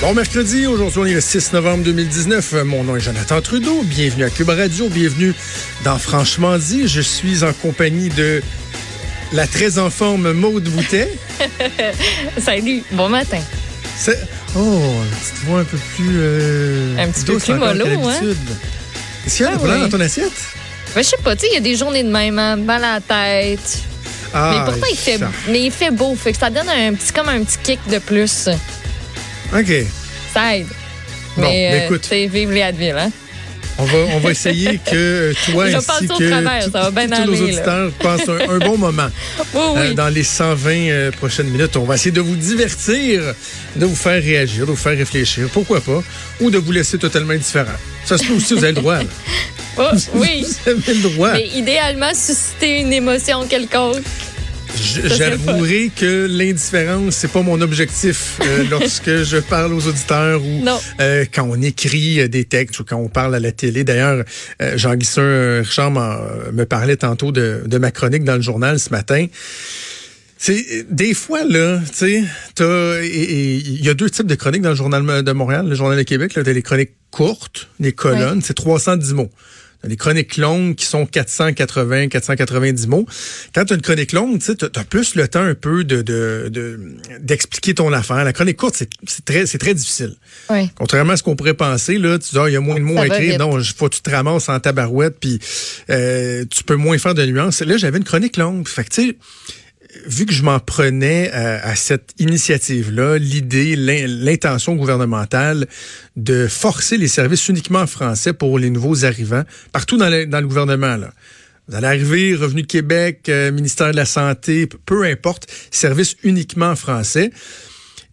Bon mercredi, aujourd'hui on est le 6 novembre 2019. Mon nom est Jonathan Trudeau. Bienvenue à Cube Radio, bienvenue dans Franchement dit. Je suis en compagnie de la très en forme Maude Boutet. Salut, bon matin. Oh, une petite voix un peu plus. Euh, un petit peu plus mollo, hein? Est-ce qu'il y a ah, dans ton assiette? Ben, je sais pas, tu sais, il y a des journées de même, hein, mal à la tête. Ah, mais pourtant, il fait, mais il fait beau, fait que ça donne un petit, comme un petit kick de plus. OK. Ça aide. Bon, mais, euh, écoute. C'est vive les Advil, hein? On va, on va essayer que toi ainsi que travers, tous nos auditeurs passent un, bon moment oui, oui. Euh, dans les 120 euh, prochaines minutes. On va essayer de vous divertir, de vous faire réagir, de vous faire réfléchir, pourquoi pas, ou de vous laisser totalement indifférent. Ça se peut aussi, vous avez le droit. Oh, oui. vous avez le droit. Mais idéalement, susciter une émotion quelconque. J'avouerai que l'indifférence, c'est pas mon objectif euh, lorsque je parle aux auditeurs ou euh, quand on écrit euh, des textes ou quand on parle à la télé. D'ailleurs, Jean-Guissin Richard me parlait tantôt de, de ma chronique dans le journal ce matin. C'est des fois là, tu sais, il y a deux types de chroniques dans le journal de Montréal, le journal de Québec. Là, as les chroniques courtes, les colonnes, c'est 310 mots les chroniques longues qui sont 480, 490 mots. Quand tu as une chronique longue, tu as plus le temps un peu de d'expliquer ton affaire. La chronique courte, c'est très c'est très difficile. Contrairement à ce qu'on pourrait penser, là, tu dis, ah, il y a moins de mots à écrire. Non, faut que tu te ramasses en tabarouette, puis euh, tu peux moins faire de nuances. Là, j'avais une chronique longue. Fait que, tu sais, vu que je m'en prenais à, cette initiative-là, l'idée, l'intention gouvernementale de forcer les services uniquement français pour les nouveaux arrivants, partout dans le, gouvernement, là. Vous allez arriver, Revenu Québec, euh, ministère de la Santé, peu importe, service uniquement français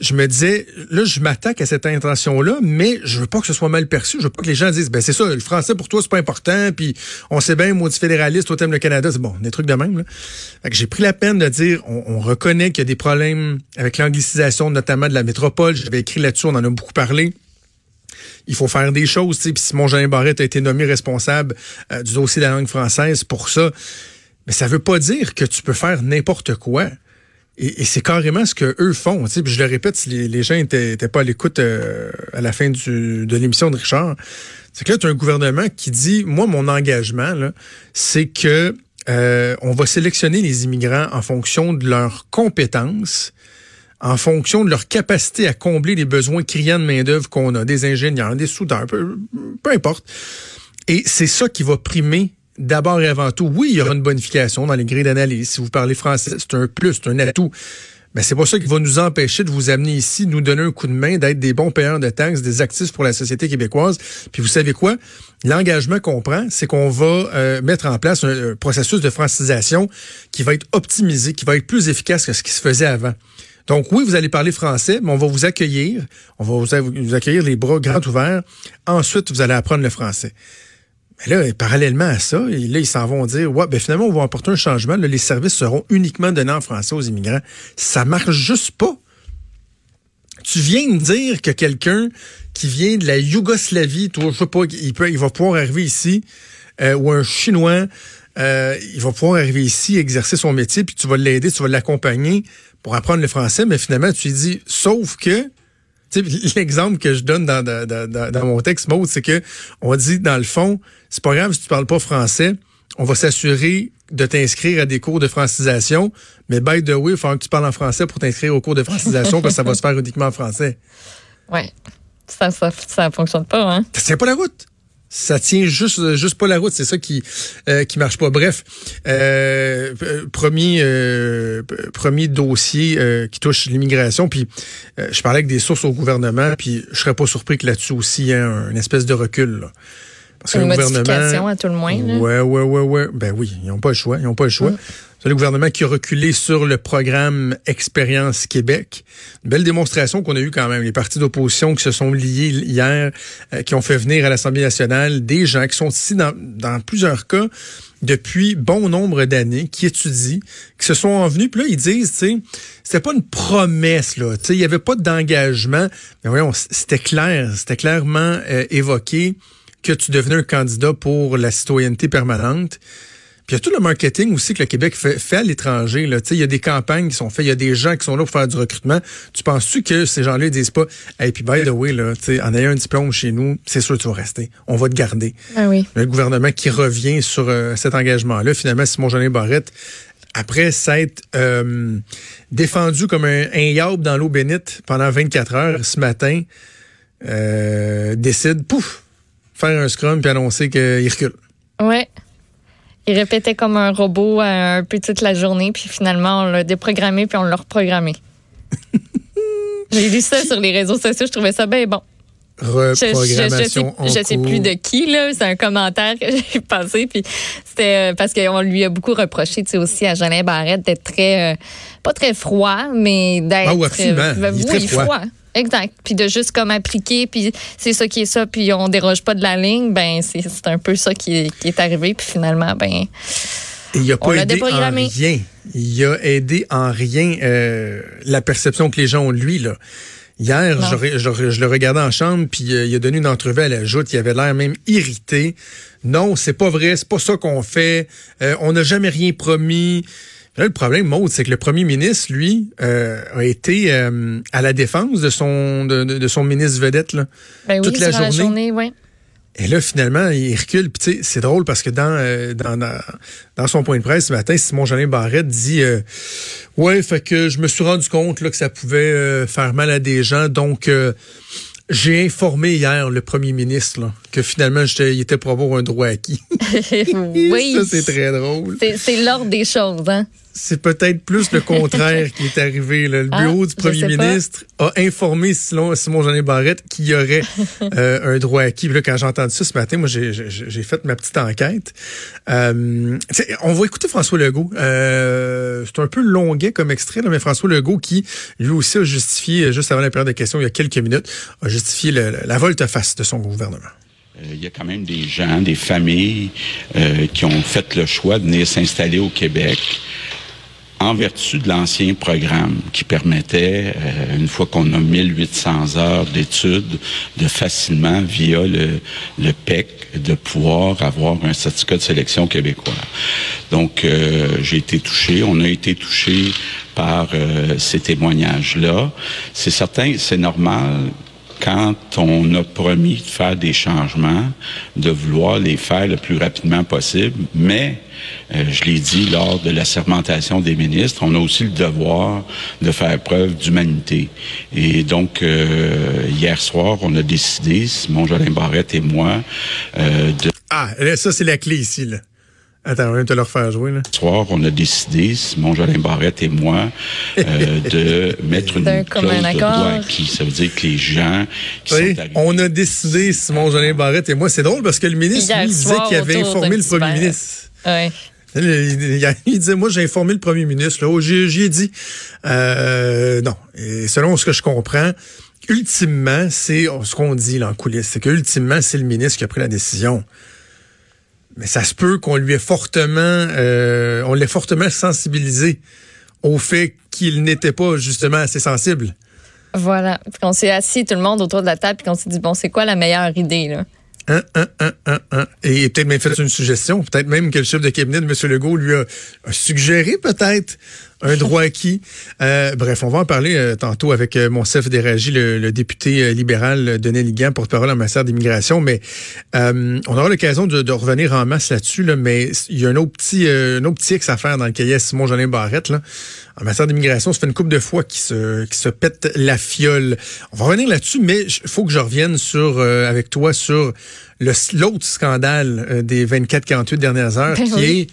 je me disais, là, je m'attaque à cette intention-là, mais je veux pas que ce soit mal perçu. Je veux pas que les gens disent, ben c'est ça, le français pour toi, c'est pas important, puis on sait bien, moi, fédéraliste, au thème le Canada, c'est bon, des trucs de même. Là. j'ai pris la peine de dire, on, reconnaît qu'il y a des problèmes avec l'anglicisation, notamment de la métropole. J'avais écrit là-dessus, on en a beaucoup parlé. Il faut faire des choses, tu sais, puis Simon Jean Barrette a été nommé responsable euh, du dossier de la langue française pour ça. Mais ça veut pas dire que tu peux faire n'importe quoi. Et, c'est carrément ce que eux font. Tu sais, je le répète, si les, gens étaient, pas à l'écoute euh, à la fin du, de l'émission de Richard, c'est que là, tu as un gouvernement qui dit, moi, mon engagement, c'est que euh, on va sélectionner les immigrants en fonction de leurs compétences, en fonction de leur capacité à combler les besoins criants de main-d'œuvre qu'on a, des ingénieurs, des soudeurs, peu, peu importe. Et c'est ça qui va primer d'abord et avant tout, oui, il y aura une bonification dans les grilles d'analyse. Si vous parlez français, c'est un plus, c'est un atout. Mais c'est pas ça qui va nous empêcher de vous amener ici, nous donner un coup de main, d'être des bons payeurs de taxes, des actifs pour la société québécoise. Puis vous savez quoi? L'engagement qu'on prend, c'est qu'on va euh, mettre en place un, processus de francisation qui va être optimisé, qui va être plus efficace que ce qui se faisait avant. Donc oui, vous allez parler français, mais on va vous accueillir. On va vous accueillir les bras grands ouverts. Ensuite, vous allez apprendre le français. Mais là, parallèlement à ça, là, ils s'en vont dire, ouais, ben finalement, on va apporter un changement. les services seront uniquement donnés en français aux immigrants. Ça marche juste pas. Tu viens de dire que quelqu'un qui vient de la Yougoslavie, toi, je sais pas, il, peut, il va pouvoir arriver ici, euh, ou un Chinois, euh, il va pouvoir arriver ici, exercer son métier, puis tu vas l'aider, tu vas l'accompagner pour apprendre le français, mais finalement, tu lui dis, sauf que, L'exemple que je donne dans, dans, dans, dans mon texte, Maud, c'est que on dit, dans le fond, c'est pas grave si tu parles pas français, on va s'assurer de t'inscrire à des cours de francisation, mais by the way, il faut que tu parles en français pour t'inscrire aux cours de francisation parce que ça va se faire uniquement en français. Ouais. Ça, ça, ça fonctionne pas, hein? C'est pas la route ça tient juste juste pas la route, c'est ça qui euh, qui marche pas. Bref, euh, premier euh, premier dossier euh, qui touche l'immigration, puis je parlais avec des sources au gouvernement, puis je serais pas surpris que là-dessus aussi il y ait un, une espèce de recul. Là. Parce que une le gouvernement, à tout le moins. Là. Ouais, ouais, ouais, ouais. Ben oui, ils n'ont pas le choix. Ils n'ont pas le choix. C'est le gouvernement qui a reculé sur le programme Expérience Québec. Une belle démonstration qu'on a eue quand même. Les partis d'opposition qui se sont liés hier, euh, qui ont fait venir à l'Assemblée nationale des gens qui sont ici dans, dans plusieurs cas depuis bon nombre d'années, qui étudient, qui se sont envenus. Puis là, ils disent, tu sais, c'était pas une promesse, là. Tu sais, il y avait pas d'engagement. Mais voyons, c'était clair, c'était clairement euh, évoqué que tu devenais un candidat pour la citoyenneté permanente. Puis il y a tout le marketing aussi que le Québec fait, fait à l'étranger. Il y a des campagnes qui sont faites, il y a des gens qui sont là pour faire du recrutement. Tu penses-tu que ces gens-là disent pas Hey, puis by the way, là, en ayant un diplôme chez nous, c'est sûr que tu vas rester. On va te garder. Ah oui. Le gouvernement qui revient sur euh, cet engagement-là, finalement, Simon Jeanin Barrette, après s'être euh, défendu comme un, un dans l'eau bénite pendant 24 heures ce matin, euh, décide, pouf, faire un scrum puis annoncer qu'il recule. Ouais. Il répétait comme un robot euh, un peu toute la journée, puis finalement, on l'a déprogrammé, puis on l'a reprogrammé. J'ai lu ça sur les réseaux sociaux, je trouvais ça bien bon. Reprogrammation je, je, sais, sais plus de qui là, c'est un commentaire que j'ai passé puis c'était euh, parce qu'on lui a beaucoup reproché, tu sais aussi à Jolin Barrette d'être très euh, pas très froid, mais d'être ah, oui, très froid. Exact. Puis de juste comme appliquer, puis c'est ça qui est ça, puis on déroge pas de la ligne, ben c'est un peu ça qui est, qui est arrivé, puis finalement, ben. il a pas aidé en rien. Il a aidé en rien euh, la perception que les gens ont de lui, là. Hier, je, je, le regardais en chambre, puis euh, il a donné une entrevue à la joute. Il avait l'air même irrité. Non, c'est pas vrai, c'est pas ça qu'on fait. Euh, on n'a jamais rien promis. Là, le problème, Maud, c'est que le premier ministre, lui, euh, a été euh, à la défense de son de, de son ministre vedette là, ben oui, toute la journée. La journée ouais. Et là, finalement, il recule. Puis, c'est drôle parce que dans, euh, dans, dans, son point de presse ce matin, Simon Jeanin Barrette dit euh, Ouais, fait que je me suis rendu compte là, que ça pouvait faire mal à des gens. Donc, j'ai informé hier le premier ministre là, que finalement, il était pour avoir un droit acquis. oui. Ça, c'est très drôle. C'est l'ordre des choses, hein? C'est peut-être plus le contraire qui est arrivé. Le ah, bureau du premier ministre a informé Simon, Simon Jeanin Barrette qu'il y aurait euh, un droit acquis. Là, quand j'ai entendu ça ce matin, moi, j'ai fait ma petite enquête. Euh, on va écouter François Legault. Euh, c'est un peu longuet comme extrait, mais François Legault qui, lui aussi, a justifié, juste avant la période de questions, il y a quelques minutes, a justifié la volte-face de son gouvernement. Euh, il y a quand même des gens, des familles euh, qui ont fait le choix de venir s'installer au Québec en vertu de l'ancien programme qui permettait, euh, une fois qu'on a 1800 heures d'études, de facilement, via le, le PEC, de pouvoir avoir un certificat de sélection québécois. Donc, j'ai été touché, on a été touché par ces témoignages-là. C'est certain, c'est normal quand on a promis de faire des changements, de vouloir les faire le plus rapidement possible, mais euh, je l'ai dit lors de la sermentation des ministres, on a aussi le devoir de faire preuve d'humanité. Et donc, euh, hier soir, on a décidé, Simon Jolin Barrette et moi, euh, de... Ah, ça, c'est la clé ici, là. Attends, on va te le refaire jouer. Là. Ce soir, on a décidé, Simon Jolin Barrette et moi, euh, de mettre une clause de droit qui Ça veut dire que les gens qui oui, sont On a décidé, Simon Jolin Barrette et moi. C'est drôle parce que le ministre, lui, disait qu'il avait informé le premier ministre. Oui. Il, disait, moi, j'ai informé le premier ministre. Là, j'y ai dit. Euh, non. Et selon ce que je comprends, ultimement, c'est ce qu'on dit là, en coulisses. C'est qu'ultimement, c'est le ministre qui a pris la décision. Mais ça se peut qu'on lui ait fortement, euh, on l'ait fortement sensibilisé au fait qu'il n'était pas justement assez sensible. Voilà. Puis qu'on s'est assis tout le monde autour de la table et qu'on s'est dit bon, c'est quoi la meilleure idée là? Un, un, un, un, un. Et peut-être même fait une suggestion, peut-être même que le chef de cabinet de M. Legault lui a suggéré peut-être un droit acquis. Euh, bref, on va en parler euh, tantôt avec euh, mon chef le, le, député libéral Denis Ligan, porte-parole en matière d'immigration. Mais on aura l'occasion de, de, revenir en masse là-dessus. Là, mais il y a un autre petit, un autre petit X à faire dans le cahier Simon Jolin Barrette. Là. En matière d'immigration, ça fait une couple de fois qui se, qui se pète la fiole. On va revenir là-dessus, mais il faut que je revienne sur avec toi sur l'autre scandale des 24-48 dernières heures, ben qui est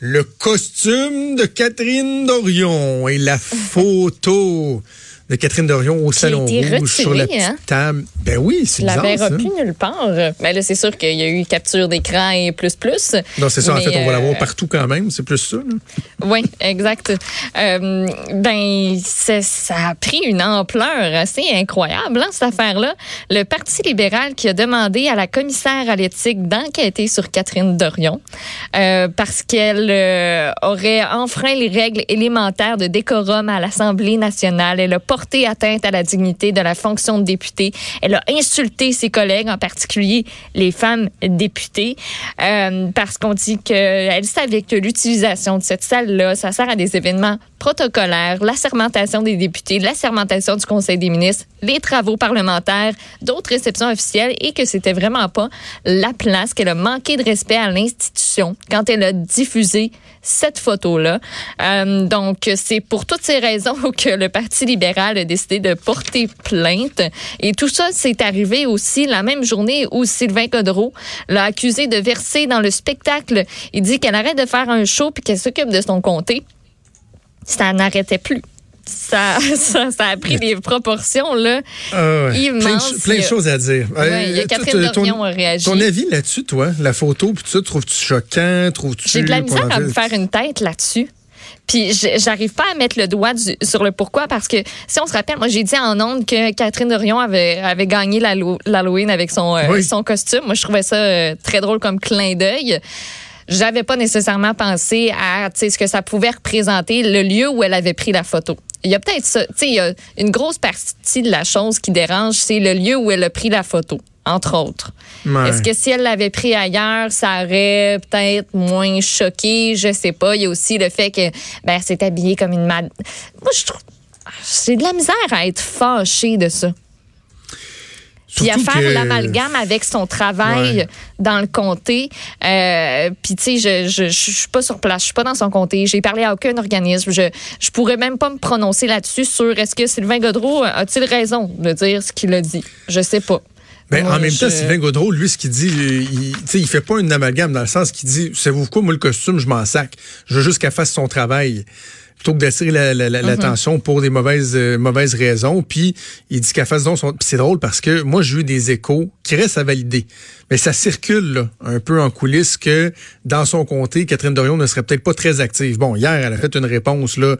le costume de Catherine Dorion et la photo de Catherine Dorion au Salon Rouge sur la petite hein? table. Ben oui, c'est bizarre. l'avais repris nulle part. Ben là, c'est sûr qu'il y a eu capture d'écran et plus plus. Non, c'est ça. en fait, on va l'avoir euh, partout quand même. C'est plus ça. Oui, exact. Euh, ben, ça a pris une ampleur assez incroyable, hein, cette affaire-là. Le Parti libéral qui a demandé à la commissaire à l'éthique d'enquêter sur Catherine Dorion euh, parce qu'elle aurait enfreint les règles élémentaires de décorum à l'Assemblée nationale. Elle a porté atteinte à la dignité de la fonction de député. Elle a insulté ses collègues, en particulier les femmes députées, euh, parce qu'on dit qu'elle savait que l'utilisation de cette salle-là, ça sert à des événements protocolaires, l'assermentation des députés, l'assermentation du Conseil des ministres, les travaux parlementaires, d'autres réceptions officielles et que c'était vraiment pas la place, qu'elle a manqué de respect à l'institution quand elle a diffusé cette photo-là. Euh, donc, c'est pour toutes ces raisons que le Parti libéral a décidé de porter plainte. Et tout ça, c'est arrivé aussi la même journée où Sylvain Codreau l'a accusé de verser dans le spectacle. Il dit qu'elle arrête de faire un show puis qu'elle s'occupe de son comté. Ça n'arrêtait plus ça, ça, ça, a pris des proportions là, immenses. Plein, de choses à dire. il y a Catherine Dorion a réagi. Ton avis là-dessus, toi, la photo, puis ça, trouves-tu choquant? Trouves-tu... J'ai de la misère à me faire une tête là-dessus. Puis j'arrive pas à mettre le doigt sur le pourquoi parce que si on se rappelle, moi j'ai dit en ondes que Catherine Dorion avait, avait gagné l'Halloween avec son, euh, son costume. Moi je trouvais ça euh, très drôle comme clin d'œil j'avais pas nécessairement pensé à ce que ça pouvait représenter le lieu où elle avait pris la photo il y a peut-être ça. Tu sais, une grosse partie de la chose qui dérange, c'est le lieu où elle a pris la photo entre autres. Est-ce que si elle l'avait pris ailleurs, ça aurait peut-être moins choqué? Je sais pas. Il y a aussi le fait que ben, s'est habillée comme une mad. Moi, je trouve. J'ai de la misère à être fâchée de ça. Puis à faire l'amalgame avec son travail dans le comté. Euh, puis tu sais, je, je, je, suis pas sur place, je suis pas dans son comté. J'ai parlé à aucun organisme. Je je pourrais même pas me prononcer là-dessus sur est-ce que Sylvain Godreau a-t-il raison de dire ce qu'il a dit? Je sais pas. Ben, en même temps, Sylvain Godreau, lui, ce qu'il dit, il, il fait pas une amalgame dans le sens qu'il dit, savez-vous quoi, moi, le costume, je m'en sac. Je veux juste qu'elle fasse son travail plutôt que d'attirer l'attention la, la, mm-hmm. pour des mauvaises euh, mauvaises raisons. Puis il dit qu'à face donc son... c'est drôle parce que moi j'ai eu des échos qui restent à valider. Mais ça circule là, un peu en coulisses que dans son comté, Catherine Dorion ne serait peut-être pas très active. Bon, hier, elle a fait une réponse là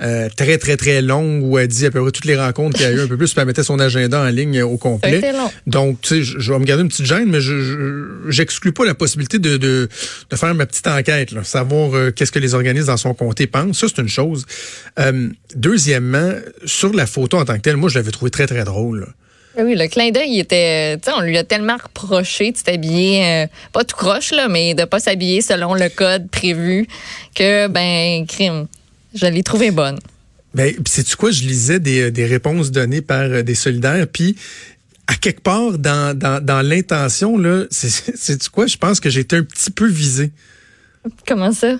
euh, très, très, très longue où elle dit à peu près toutes les rencontres qu'il y a eu un peu plus, puis elle mettait son agenda en ligne au complet. Donc, tu sais, je, vais me garder une petite gêne, mais je j'exclus pas la possibilité de, de, de, faire ma petite enquête, là, savoir euh, qu'est-ce que les organismes dans son comté pensent. Ça, c'est une chose. Euh, deuxièmement, sur la photo en tant que telle, moi, je l'avais trouvé très, très drôle. Oui, le clin d'œil, il était, tu sais, on lui a tellement reproché de s'habiller, pas tout croche, là, mais de pas s'habiller selon le code prévu que, ben, crime. Je l'ai trouvée bonne. Ben, c'est-tu quoi? Je lisais des, des réponses données par euh, des solidaires, puis à quelque part dans, dans, dans l'intention, là, c'est quoi? Je pense que j'ai été un petit peu visé. Comment ça?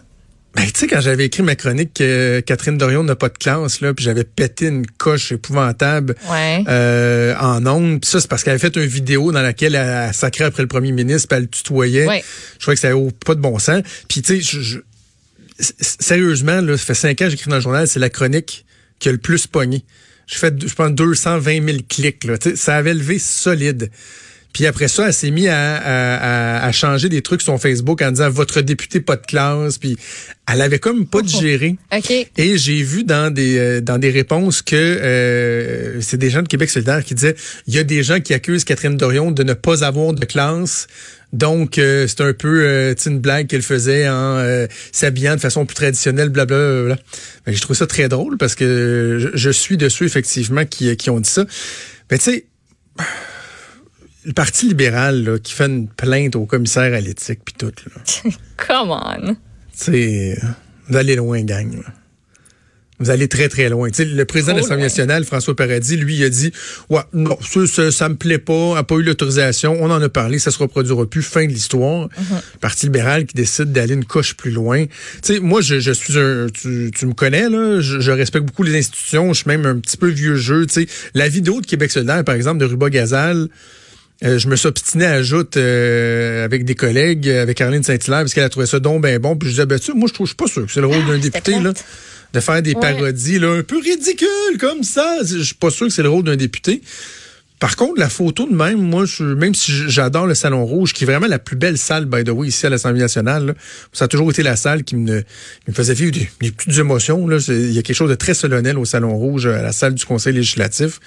Ben, tu sais, quand j'avais écrit ma chronique que Catherine Dorion n'a pas de classe, là, puis j'avais pété une coche épouvantable euh, en ondes. Puis ça, c'est parce qu'elle avait fait une vidéo dans laquelle elle, sacrait après le premier ministre, puis elle le tutoyait. Je crois que ça n'avait pas de bon sens. Puis tu sais, je, sérieusement, là, ça fait cinq ans que j'écris dans le journal, c'est la chronique qui a le plus pogné. J'ai fait, je pense, 220 000 clics. Là. Ça avait levé solide. Puis après ça, elle s'est mise à, à, changer des trucs sur Facebook en disant votre député pas de classe. Puis elle avait comme pas digéré. Okay. Et j'ai vu dans des euh, dans des réponses que euh, c'est des gens de Québec solidaire qui disaient il y a des gens qui accusent Catherine Dorion de ne pas avoir de classe. Donc, euh, c'est un peu une blague qu'elle faisait en s'habillant de façon plus traditionnelle, blablabla. Ben, je trouve ça très drôle parce que je, je suis dessus, effectivement, qui, qui ont dit ça. Mais tu sais le Parti libéral qui fait une plainte au commissaire à l'éthique puis tout. Là. Come on. C'est vous allez loin, gang. Vous allez très, très loin. le président de l'Assemblée nationale, François Paradis, lui, il a dit Ouais, non, ça, ça, me plaît pas, n'a pas eu l'autorisation, on en a parlé, ça se reproduira plus, fin de l'histoire. Mm-hmm. Parti libéral qui décide d'aller une coche plus loin. sais, moi, je, je, suis un. Tu, tu me connais, là, je, respecte beaucoup les institutions, je suis même un petit peu vieux jeu. sais, La vidéo de Québec solidaire, par exemple, de Ruba Gazal. Euh, je me suis obstiné à ajouter euh, avec des collègues, avec Caroline Saint-Hilaire, parce qu'elle a trouvé ça donc ben bon. Puis je disais, ben, tu moi, je trouve, je suis pas sûr que c'est le rôle d'un ah, député, là, de faire des parodies, là, un peu ridicules comme ça. Je suis pas sûr que c'est le rôle d'un député. Par contre, la photo de même, moi, je, même si j'adore le Salon Rouge, qui est vraiment la plus belle salle, by the way, ici à l'Assemblée nationale, ça a toujours été la salle qui me, me faisait vivre des, petites émotions. Là. Il y a quelque chose de très solennel au Salon Rouge, à la salle du Conseil législatif.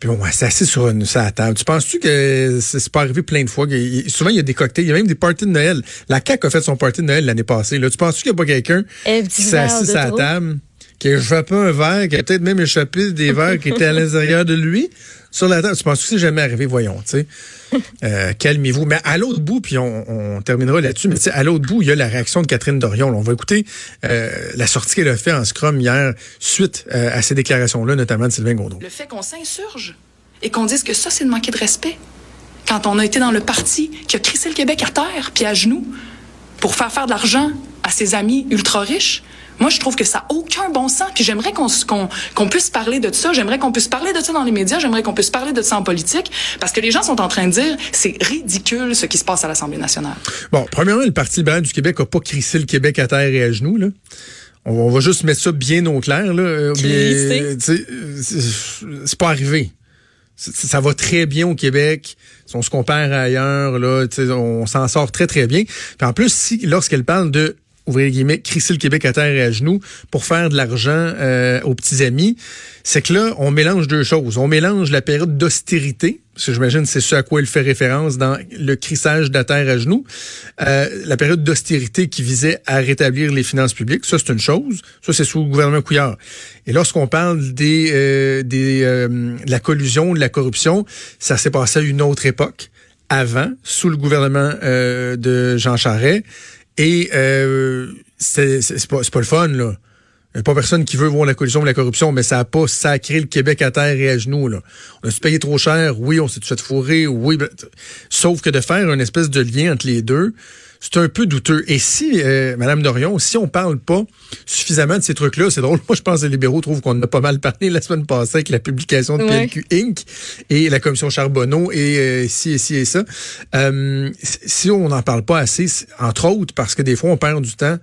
Puis bon, c'est assis sur, une, sur table. Tu penses-tu que c'est pas arrivé plein de fois? souvent, il y a des cocktails, il y a même des parties de Noël. La CAQ a fait son party de Noël l'année passée. Là. Tu penses-tu qu'il n'y a pas quelqu'un qui s'est assis sur la table? qui a échappé un verre, qui a peut-être même échappé des verres qui étaient à l'intérieur de lui? Sur la table. Tu penses que c'est jamais arrivé, voyons, tu sais? Euh, calmez-vous. Mais à l'autre bout, puis on, terminera là-dessus, mais à l'autre bout, il y a la réaction de Catherine Dorion. on va écouter euh, la sortie qu'elle a fait en scrum hier suite euh, à ces déclarations-là, notamment de Sylvain Gondreau. Le fait qu'on s'insurge et qu'on dise que ça, c'est de manquer de respect. Quand on a été dans le parti qui a crissé le Québec à terre, puis à genoux, pour faire faire de l'argent à ses amis ultra riches, moi, je trouve que ça n'a aucun bon sens. Puis j'aimerais qu'on puisse parler de ça. J'aimerais qu'on puisse parler de ça dans les médias. J'aimerais qu'on puisse parler de ça en politique. Parce que les gens sont en train de dire c'est ridicule ce qui se passe à l'Assemblée nationale. Bon, premièrement, le Parti libéral du Québec n'a pas crissé le Québec à terre et à genoux. Là. On, va juste mettre ça bien au clair. Là. Euh, c'est pas arrivé. Ça va très bien au Québec. Si on se compare ailleurs, là, on s'en sort très, très bien. Puis en plus, si lorsqu'elle parle de ouvrir guillemets, crisser le Québec à terre et à genoux pour faire de l'argent euh, aux petits amis, c'est que là, on mélange deux choses. On mélange la période d'austérité, parce que j'imagine c'est ce à quoi il fait référence dans le crissage de la terre à genoux, euh, la période d'austérité qui visait à rétablir les finances publiques, ça c'est une chose, ça c'est sous le gouvernement Couillard. Et lorsqu'on parle des, euh, de la collusion, de la corruption, ça s'est passé à une autre époque, avant, sous le gouvernement de Jean Charest. Et euh, c'est pas, pas le fun, là. Il a pas personne qui veut voir la collusion de la corruption, mais ça a pas sacré le Québec à terre et à genoux. Là. On a su payé trop cher, oui, on s'est fait fourrer, oui. Ben, sauf que de faire une espèce de lien entre les deux, c'est un peu douteux. Et si, euh, Madame Dorion, si on parle pas suffisamment de ces trucs-là, c'est drôle. Moi, je pense que les libéraux trouvent qu'on a pas mal parlé la semaine passée avec la publication de PLQ Inc. et la commission Charbonneau et euh, ci et ci et ça. Euh, si on n'en parle pas assez, entre autres parce que des fois, on perd du temps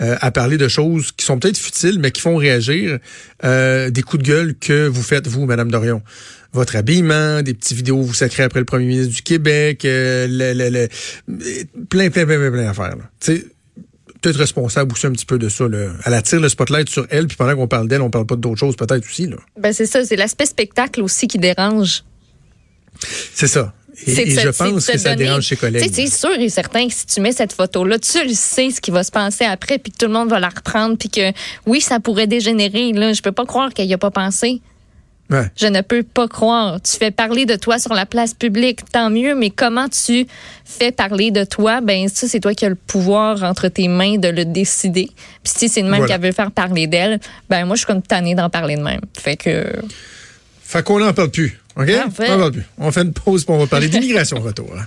euh, à parler de choses qui sont peut-être futiles, mais qui font réagir, des coups de gueule que vous faites, vous, Madame Dorion votre habillement, des petites vidéos vous sacrez après le premier ministre du Québec, euh, le, plein, plein, plein, plein, d'affaires. Tu sais, peut-être responsable aussi un petit peu de ça. Là. Elle attire le spotlight sur elle, puis pendant qu'on parle d'elle, on parle pas d'autres choses peut-être aussi. Là. Ben c'est ça, c'est l'aspect spectacle aussi qui dérange. C'est ça. Et, je pense que ça dérange ses collègues. C'est sûr et certain que si tu mets cette photo-là, tu le sais ce qui va se passer après, puis que tout le monde va la reprendre, puis que oui, ça pourrait dégénérer. Là, je peux pas croire qu'elle y a pas pensé. Je ne peux pas croire. Tu fais parler de toi sur la place publique, tant mieux, mais comment tu fais parler de toi? Ben, ça, c'est toi qui as le pouvoir entre tes mains de le décider. Puis si c'est une même qui veut faire parler d'elle, ben, moi, je suis comme tannée d'en parler de même. Fait que. Fait qu'on n'en parle plus. OK? On n'en parle plus. On fait une pause pour on va parler d'immigration retour. Hein.